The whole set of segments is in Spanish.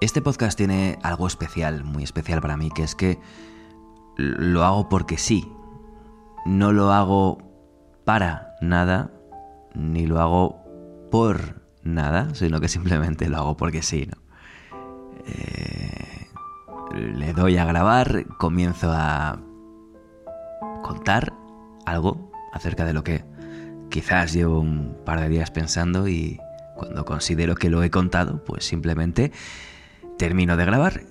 Este podcast tiene algo especial, muy especial para mí, que es que lo hago porque sí. No lo hago para nada, ni lo hago por nada, sino que simplemente lo hago porque sí, ¿no? Eh, le doy a grabar, comienzo a contar algo acerca de lo que quizás llevo un par de días pensando y cuando considero que lo he contado, pues simplemente termino de grabar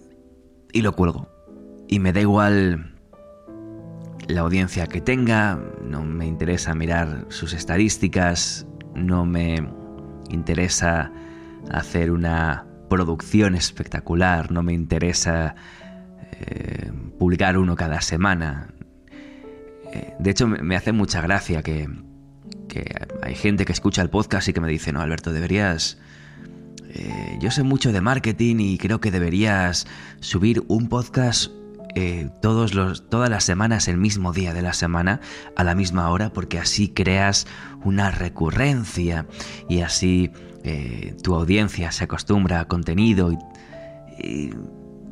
y lo cuelgo. Y me da igual la audiencia que tenga, no me interesa mirar sus estadísticas, no me interesa hacer una producción espectacular, no me interesa eh, publicar uno cada semana. Eh, de hecho, me hace mucha gracia que, que, hay gente que escucha el podcast y que me dice, no, Alberto, deberías eh, yo sé mucho de marketing y creo que deberías subir un podcast eh, todas las semanas, el mismo día de la semana, a la misma hora, porque así creas una recurrencia y así eh, tu audiencia se acostumbra a contenido. Y,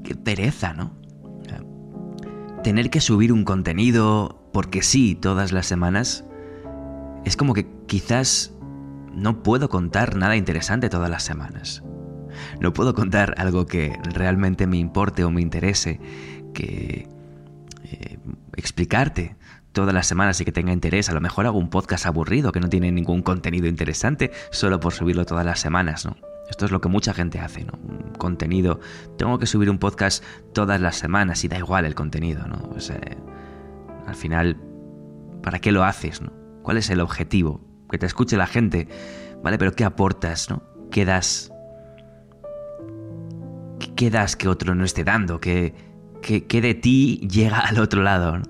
qué pereza, ¿no? Tener que subir un contenido porque sí todas las semanas es como que quizás no puedo contar nada interesante todas las semanas. No puedo contar algo que realmente me importe o me interese, que eh, explicarte todas las semanas y que tenga interés. A lo mejor hago un podcast aburrido que no tiene ningún contenido interesante solo por subirlo todas las semanas, ¿no? Esto es lo que mucha gente hace, ¿no? Un contenido. Tengo que subir un podcast todas las semanas y da igual el contenido, ¿no? al final, ¿para qué lo haces? ¿Cuál es el objetivo? Que te escuche la gente, ¿vale? Pero ¿qué aportas, no? ¿Qué das? ¿Qué, das que otro no esté dando? ¿Qué, qué, de ti llega al otro lado,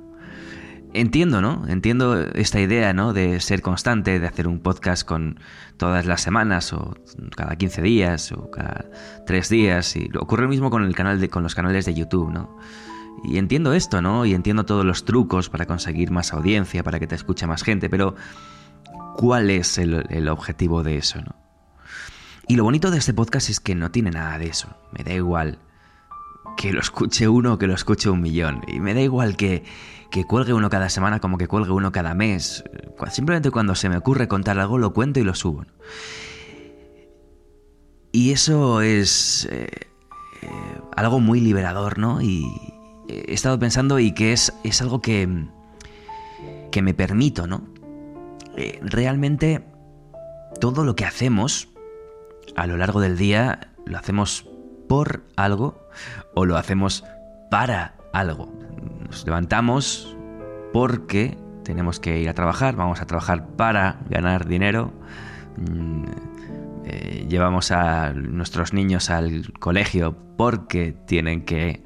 Entiendo, ¿no? Entiendo esta idea, ¿no? De ser constante, de hacer un podcast con todas las semanas, o cada 15 días, o cada 3 días. Y ocurre lo mismo con el canal de, con los canales de YouTube, ¿no? Y entiendo esto, ¿no? Y entiendo todos los trucos para conseguir más audiencia, para que te escuche más gente, pero cuál es el, objetivo de eso, ¿no? Y lo bonito de este podcast es que no tiene nada de eso. Me da igual que lo escuche uno o que lo escuche un millón. Y me da igual que, que cuelgue uno cada semana como que cuelgue uno cada mes. Simplemente cuando se me ocurre contar algo lo cuento y lo subo. Y eso es eh, algo muy liberador, ¿no? Y he estado pensando y que es, es algo que, que me permito, ¿no? Eh, realmente todo lo que hacemos a lo largo del día lo hacemos por algo o lo hacemos para algo. Nos levantamos porque tenemos que ir a trabajar, vamos a trabajar para ganar dinero. Mm, eh, llevamos a nuestros niños al colegio porque tienen que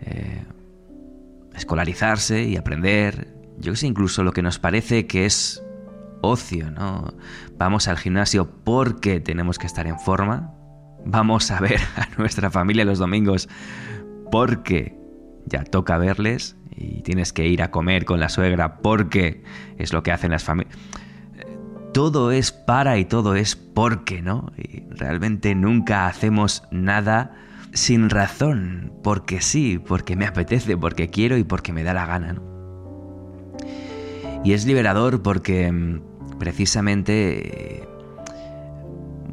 eh, escolarizarse y aprender. Yo sé, incluso lo que nos parece que es ocio, ¿no? Vamos al gimnasio porque tenemos que estar en forma. Vamos a ver a nuestra familia los domingos porque ya toca verles y tienes que ir a comer con la suegra porque es lo que hacen las familias. Todo es para y todo es porque, ¿no? Y realmente nunca hacemos nada sin razón, porque sí, porque me apetece, porque quiero y porque me da la gana, ¿no? Y es liberador porque mm, precisamente,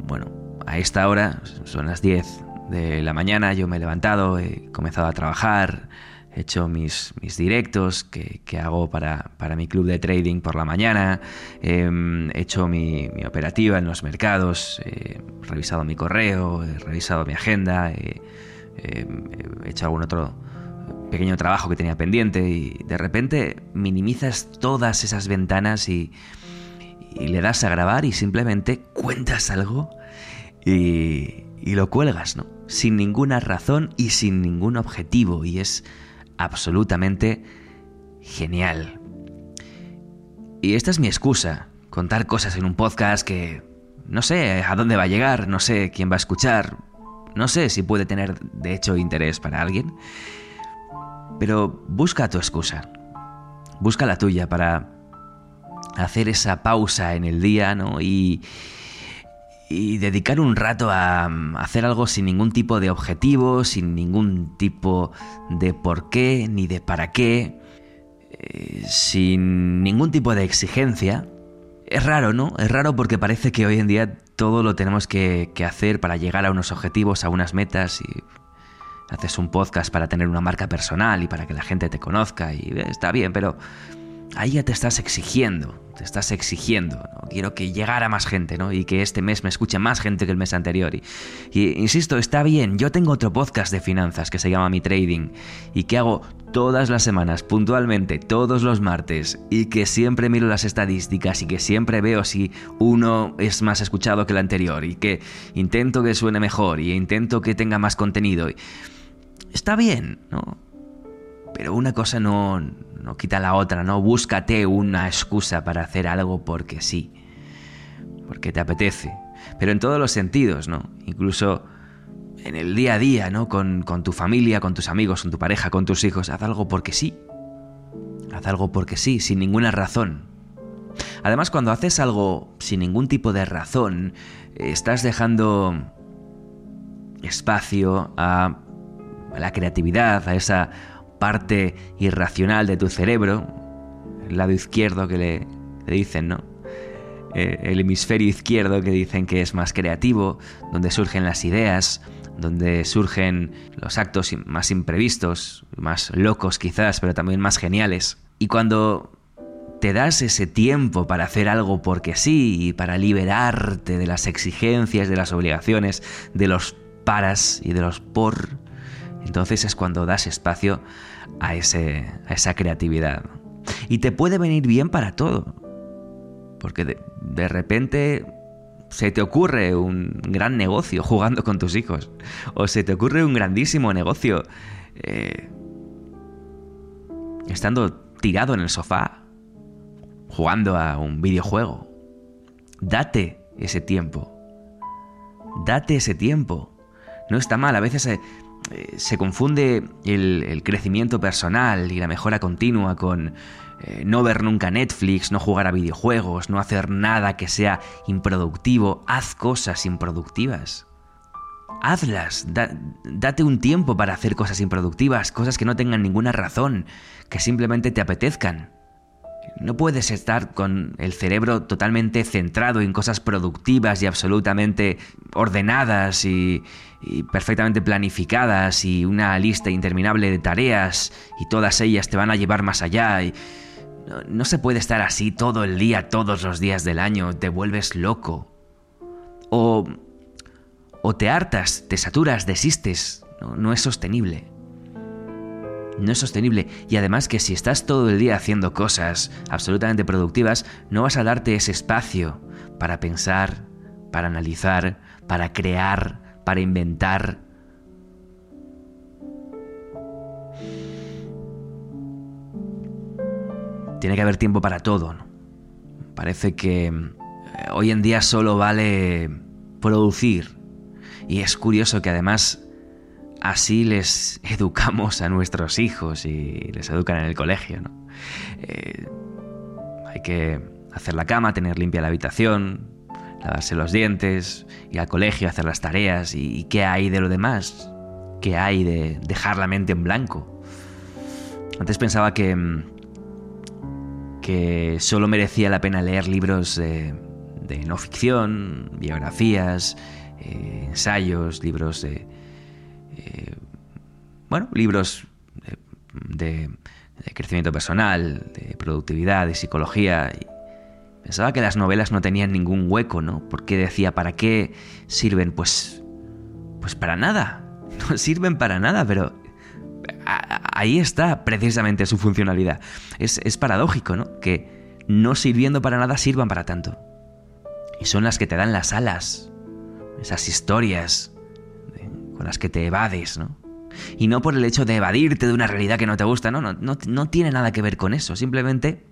bueno, a esta hora, son las 10 de la mañana, yo me he levantado, he comenzado a trabajar, he hecho mis, mis directos que, hago para, mi club de trading por la mañana, he hecho mi, operativa en los mercados, he revisado mi correo, he revisado mi agenda, he hecho algún otro pequeño trabajo que tenía pendiente y de repente minimizas todas esas ventanas y, le das a grabar y simplemente cuentas algo y, y lo cuelgas, ¿no? Sin ninguna razón y sin ningún objetivo y es absolutamente genial. Y esta es mi excusa, contar cosas en un podcast que no sé a dónde va a llegar, no sé quién va a escuchar, no sé si puede tener de hecho interés para alguien. Pero busca tu excusa. Busca la tuya para hacer esa pausa en el día, ¿no? Y, y dedicar un rato a hacer algo sin ningún tipo de objetivo, sin ningún tipo de por qué ni de para qué, eh, sin ningún tipo de exigencia. Es raro, ¿no? Es raro porque parece que hoy en día todo lo tenemos que hacer para llegar a unos objetivos, a unas metas y haces un podcast para tener una marca personal y para que la gente te conozca y eh, está bien, pero ahí ya te estás exigiendo, te estás exigiendo. ¿no? Quiero que llegara más gente, ¿no? Y que este mes me escuche más gente que el mes anterior. Y, y, insisto, está bien. Yo tengo otro podcast de finanzas que se llama Mi Trading y que hago todas las semanas, puntualmente, todos los martes, y que siempre miro las estadísticas y que siempre veo si uno es más escuchado que el anterior y que intento que suene mejor y intento que tenga más contenido. Está bien, ¿no? Pero una cosa no, no quita la otra, ¿no? Búscate una excusa para hacer algo porque sí, porque te apetece, pero en todos los sentidos, ¿no? Incluso en el día a día, ¿no? Con, con tu familia, con tus amigos, con tu pareja, con tus hijos, haz algo porque sí. Haz algo porque sí, sin ninguna razón. Además, cuando haces algo sin ningún tipo de razón, estás dejando espacio a la creatividad, a esa parte irracional de tu cerebro, el lado izquierdo que le, le dicen, ¿no? Eh, el hemisferio izquierdo que dicen que es más creativo, donde surgen las ideas, donde surgen los actos más imprevistos, más locos quizás, pero también más geniales. Y cuando te das ese tiempo para hacer algo porque sí y para liberarte de las exigencias, de las obligaciones, de los paras y de los por, entonces es cuando das espacio a, ese, a esa creatividad. Y te puede venir bien para todo. Porque de, de repente se te ocurre un gran negocio jugando con tus hijos. O se te ocurre un grandísimo negocio eh, estando tirado en el sofá, jugando a un videojuego. Date ese tiempo. Date ese tiempo. No está mal, a veces eh, se confunde el, crecimiento personal y la mejora continua con eh, no ver nunca Netflix, no jugar a videojuegos, no hacer nada que sea improductivo. Haz cosas improductivas. Hazlas, da, date un tiempo para hacer cosas improductivas, cosas que no tengan ninguna razón, que simplemente te apetezcan. No puedes estar con el cerebro totalmente centrado en cosas productivas y absolutamente ordenadas y, perfectamente planificadas y una lista interminable de tareas y todas ellas te van a llevar más allá. Y no, se puede estar así todo el día, todos los días del año, te vuelves loco. O, o te hartas, te saturas, desistes. No es sostenible no es sostenible y además que si estás todo el día haciendo cosas absolutamente productivas, no vas a darte ese espacio para pensar, para analizar, para crear, para inventar. Tiene que haber tiempo para todo. Parece que hoy en día solo vale producir. Y es curioso que además así les educamos a nuestros hijos y les educan en el colegio. ¿no? Eh, hay que hacer la cama, tener limpia la habitación, lavarse los dientes, ir al colegio, hacer las tareas. ¿Y, qué hay de lo demás? ¿Qué hay de dejar la mente en blanco? Antes pensaba que, que solo merecía la pena leer libros de, de no ficción, biografías, eh, ensayos, libros de, eh, bueno, libros de, crecimiento personal, de productividad, de psicología. Pensaba que las novelas no tenían ningún hueco, ¿no? Porque decía, ¿para qué sirven? Pues, pues para nada. No sirven para nada, pero ahí está precisamente su funcionalidad. Es, es paradójico, ¿no? Que no sirviendo para nada sirvan para tanto. Y son las que te dan las alas, esas historias, con las que te evades, ¿no? Y no por el hecho de evadirte de una realidad que no te gusta, no, no, no, tiene nada que ver con eso. Simplemente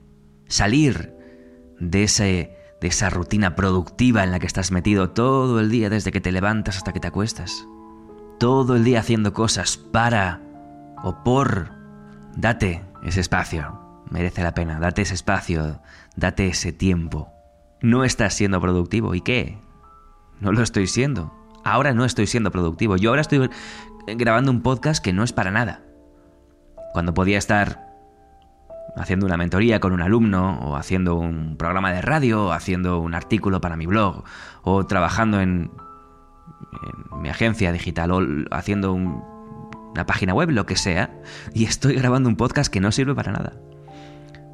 salir de, ese, de esa rutina productiva en la que estás metido todo el día desde que te levantas hasta que te acuestas. Todo el día haciendo cosas para o por. Date ese espacio. Merece la pena. Date ese espacio. Date ese tiempo. No estás siendo productivo. ¿Y qué? No lo estoy siendo. Ahora no estoy siendo productivo. Yo ahora estoy grabando un podcast que no es para nada. Cuando podía estar haciendo una mentoría con un alumno, o haciendo un programa de radio, o haciendo un artículo para mi blog, o trabajando en, mi agencia digital, o haciendo una página web, lo que sea, y estoy grabando un podcast que no sirve para nada,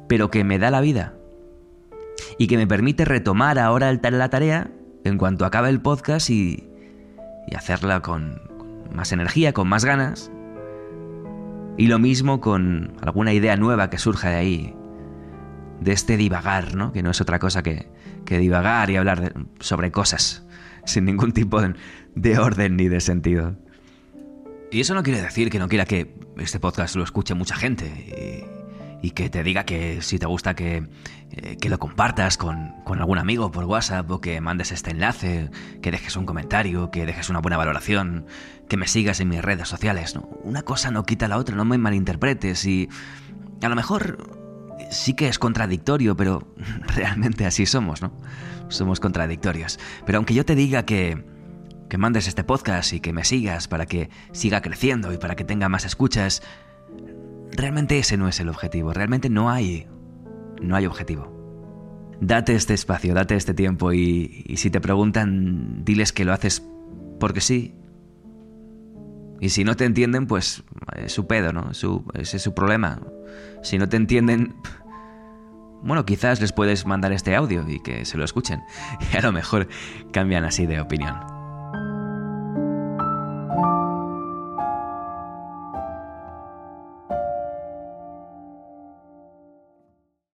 pero que me da la vida y que me permite retomar ahora la tarea en cuanto acabe el podcast y, y hacerla con más energía, con más ganas y lo mismo con alguna idea nueva que surja de ahí, de este divagar, ¿no? Que no es otra cosa que, que divagar y hablar sobre cosas sin ningún tipo de, orden ni de sentido. Y eso no quiere decir que no quiera que este podcast lo escuche mucha gente y, que te diga que si te gusta que, eh, que lo compartas con, con, algún amigo por WhatsApp o que mandes este enlace, que dejes un comentario, que dejes una buena valoración, que me sigas en mis redes sociales. ¿no? Una cosa no quita la otra, no me malinterpretes y a lo mejor sí que es contradictorio, pero realmente así somos, ¿no? Somos contradictorios. Pero aunque yo te diga que, que mandes este podcast y que me sigas para que siga creciendo y para que tenga más escuchas, realmente ese no es el objetivo, realmente no hay, no hay objetivo. Date este espacio, date este tiempo y, si te preguntan, diles que lo haces porque sí y si no te entienden, pues es su pedo, ¿no? Su, ese es su problema. Si no te entienden, bueno, quizás les puedes mandar este audio y que se lo escuchen. Y a lo mejor cambian así de opinión.